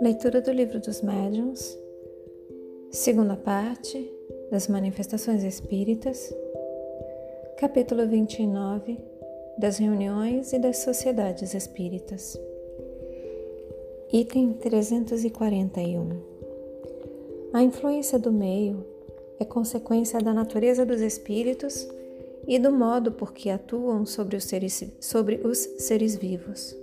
Leitura do Livro dos Médiuns, segunda parte das Manifestações Espíritas, capítulo 29 das Reuniões e das Sociedades Espíritas, item 341. A influência do meio é consequência da natureza dos espíritos e do modo por que atuam sobre os seres, sobre os seres vivos.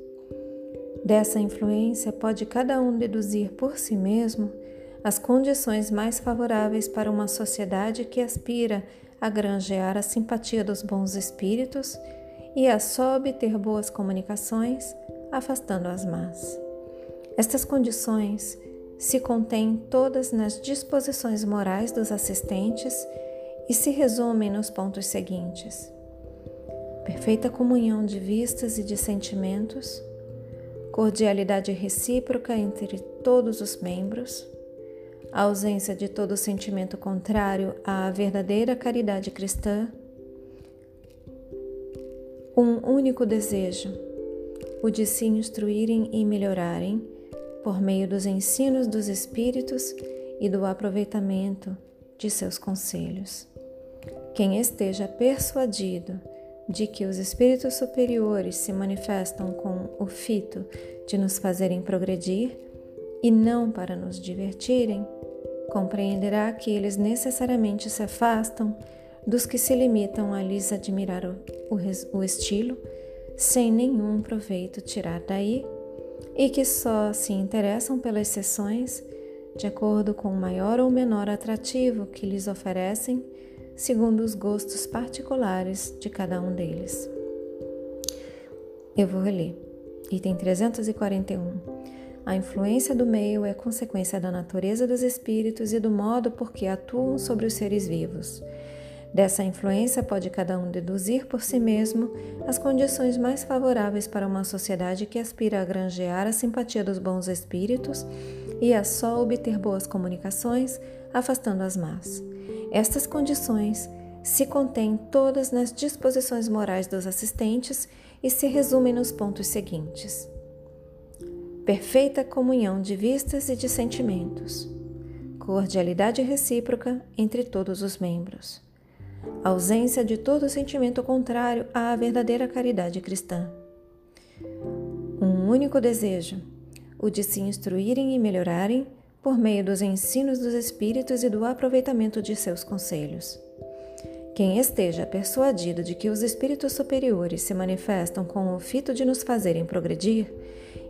Dessa influência pode cada um deduzir por si mesmo as condições mais favoráveis para uma sociedade que aspira a granjear a simpatia dos bons espíritos e a só obter boas comunicações, afastando as más. Estas condições se contêm todas nas disposições morais dos assistentes e se resumem nos pontos seguintes: perfeita comunhão de vistas e de sentimentos, cordialidade recíproca entre todos os membros, ausência de todo sentimento contrário à verdadeira caridade cristã, um único desejo, o de se instruírem e melhorarem por meio dos ensinos dos Espíritos e do aproveitamento de seus conselhos. Quem esteja persuadido de que os espíritos superiores se manifestam com o fito de nos fazerem progredir e não para nos divertirem, compreenderá que eles necessariamente se afastam dos que se limitam a lhes admirar o, o, o estilo, sem nenhum proveito tirar daí, e que só se interessam pelas sessões de acordo com o maior ou menor atrativo que lhes oferecem segundo os gostos particulares de cada um deles. Eu vou ler. Item 341. A influência do meio é consequência da natureza dos espíritos e do modo por que atuam sobre os seres vivos. Dessa influência pode cada um deduzir por si mesmo as condições mais favoráveis para uma sociedade que aspira a granjear a simpatia dos bons espíritos e a só obter boas comunicações, afastando as más. Estas condições se contêm todas nas disposições morais dos assistentes e se resumem nos pontos seguintes: perfeita comunhão de vistas e de sentimentos, cordialidade recíproca entre todos os membros, ausência de todo sentimento contrário à verdadeira caridade cristã, um único desejo, o de se instruírem e melhorarem por meio dos ensinos dos Espíritos e do aproveitamento de seus conselhos. Quem esteja persuadido de que os espíritos superiores se manifestam com o fito de nos fazerem progredir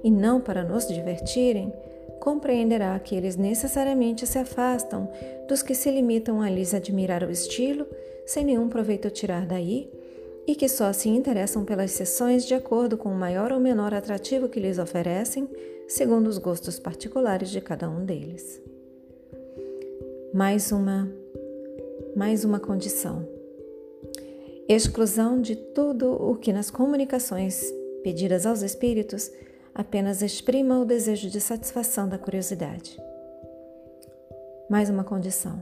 e não para nos divertirem, compreenderá que eles necessariamente se afastam dos que se limitam a lhes admirar o estilo, sem nenhum proveito tirar daí, e que só se interessam pelas sessões de acordo com o maior ou menor atrativo que lhes oferecem, segundo os gostos particulares de cada um deles. Mais uma mais uma condição. Exclusão de tudo o que nas comunicações pedidas aos espíritos apenas exprima o desejo de satisfação da curiosidade. Mais uma condição.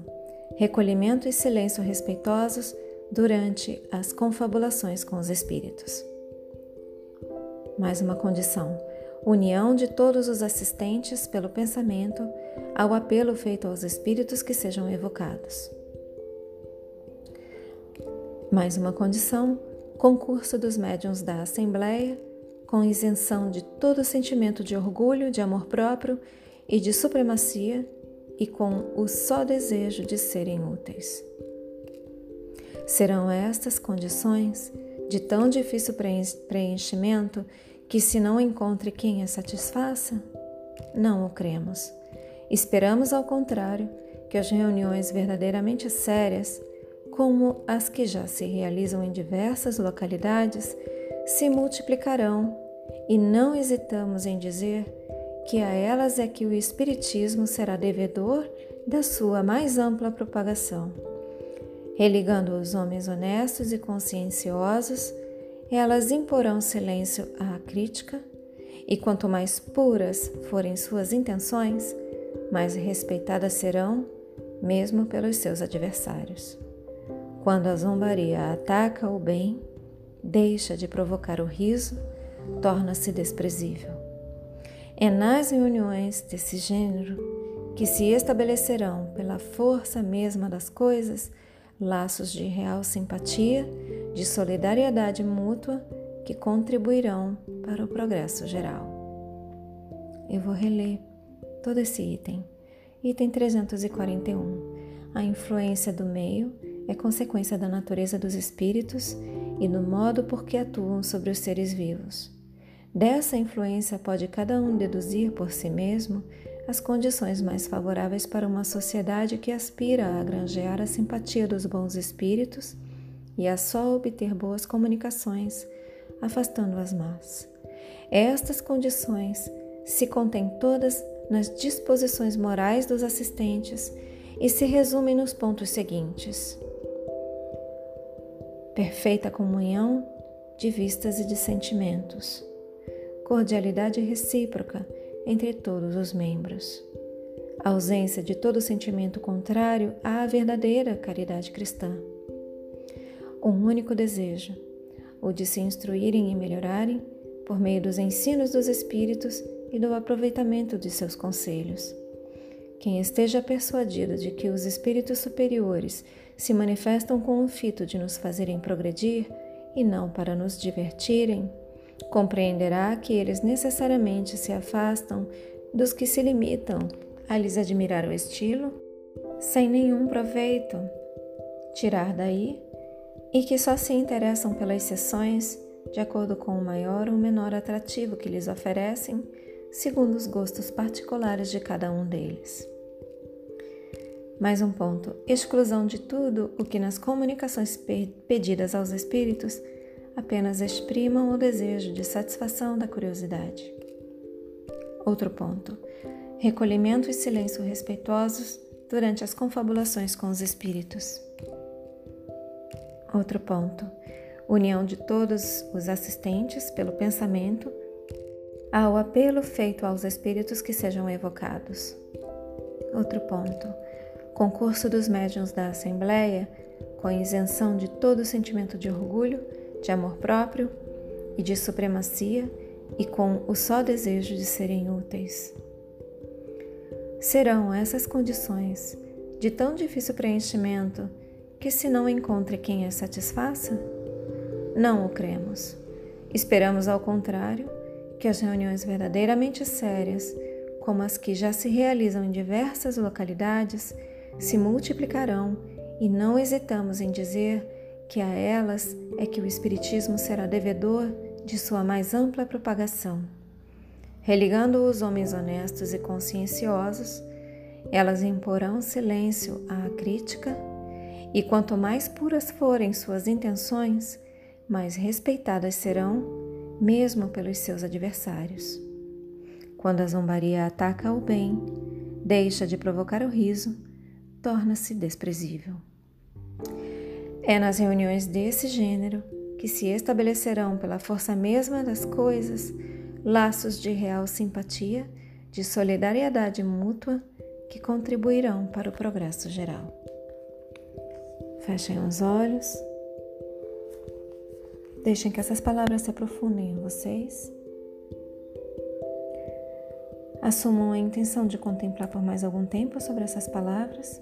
Recolhimento e silêncio respeitosos durante as confabulações com os espíritos. Mais uma condição: união de todos os assistentes pelo pensamento ao apelo feito aos espíritos que sejam evocados. Mais uma condição: concurso dos médiuns da Assembleia, com isenção de todo sentimento de orgulho, de amor próprio e de supremacia, e com o só desejo de serem úteis. Serão estas condições de tão difícil preenchimento que, se não encontre quem a satisfaça, não o cremos. Esperamos, ao contrário, que as reuniões verdadeiramente sérias, como as que já se realizam em diversas localidades, se multiplicarão e não hesitamos em dizer que a elas é que o Espiritismo será devedor da sua mais ampla propagação. Religando os homens honestos e conscienciosos, elas imporão silêncio à crítica, e quanto mais puras forem suas intenções, mais respeitadas serão, mesmo pelos seus adversários. Quando a zombaria ataca o bem, deixa de provocar o riso, torna-se desprezível. É nas reuniões desse gênero que se estabelecerão, pela força mesma das coisas, laços de real simpatia, de solidariedade mútua que contribuirão para o progresso geral. Eu vou reler todo esse item. Item 341. A influência do meio é consequência da natureza dos espíritos e do modo por que atuam sobre os seres vivos. Dessa influência pode cada um deduzir por si mesmo as condições mais favoráveis para uma sociedade que aspira a granjear a simpatia dos bons espíritos e a só obter boas comunicações, afastando as más. Estas condições se contêm todas nas disposições morais dos assistentes e se resumem nos pontos seguintes: perfeita comunhão de vistas e de sentimentos, cordialidade recíproca entre todos os membros, ausência de todo sentimento contrário à verdadeira caridade cristã, um único desejo, o de se instruírem e melhorarem por meio dos ensinos dos Espíritos e do aproveitamento de seus conselhos. Quem esteja persuadido de que os espíritos superiores se manifestam com o fito de nos fazerem progredir e não para nos divertirem, compreenderá que eles necessariamente se afastam dos que se limitam a lhes admirar o estilo, sem nenhum proveito tirar daí, e que só se interessam pelas sessões de acordo com o maior ou menor atrativo que lhes oferecem segundo os gostos particulares de cada um deles. Mais um ponto: exclusão de tudo o que nas comunicações pedidas aos espíritos apenas exprimam o desejo de satisfação da curiosidade. Outro ponto: recolhimento e silêncio respeitosos durante as confabulações com os espíritos. Outro ponto: união de todos os assistentes pelo pensamento ao apelo feito aos espíritos que sejam evocados. Outro ponto: concurso dos médiuns da Assembleia, com isenção de todo sentimento de orgulho, de amor próprio e de supremacia, e com o só desejo de serem úteis. Serão essas condições de tão difícil preenchimento que, se não encontre quem as satisfaça, não o cremos. Esperamos, ao contrário, que as reuniões verdadeiramente sérias, como as que já se realizam em diversas localidades, se multiplicarão e não hesitamos em dizer que a elas é que o Espiritismo será devedor de sua mais ampla propagação. Religando os homens honestos e conscienciosos, elas imporão silêncio à crítica, e quanto mais puras forem suas intenções, mais respeitadas serão mesmo pelos seus adversários. Quando a zombaria ataca o bem, deixa de provocar o riso, torna-se desprezível. É nas reuniões desse gênero que se estabelecerão, pela força mesma das coisas, laços de real simpatia, de solidariedade mútua que contribuirão para o progresso geral. Fechem os olhos. Deixem que essas palavras se aprofundem em vocês. Assumam a intenção de contemplar por mais algum tempo sobre essas palavras.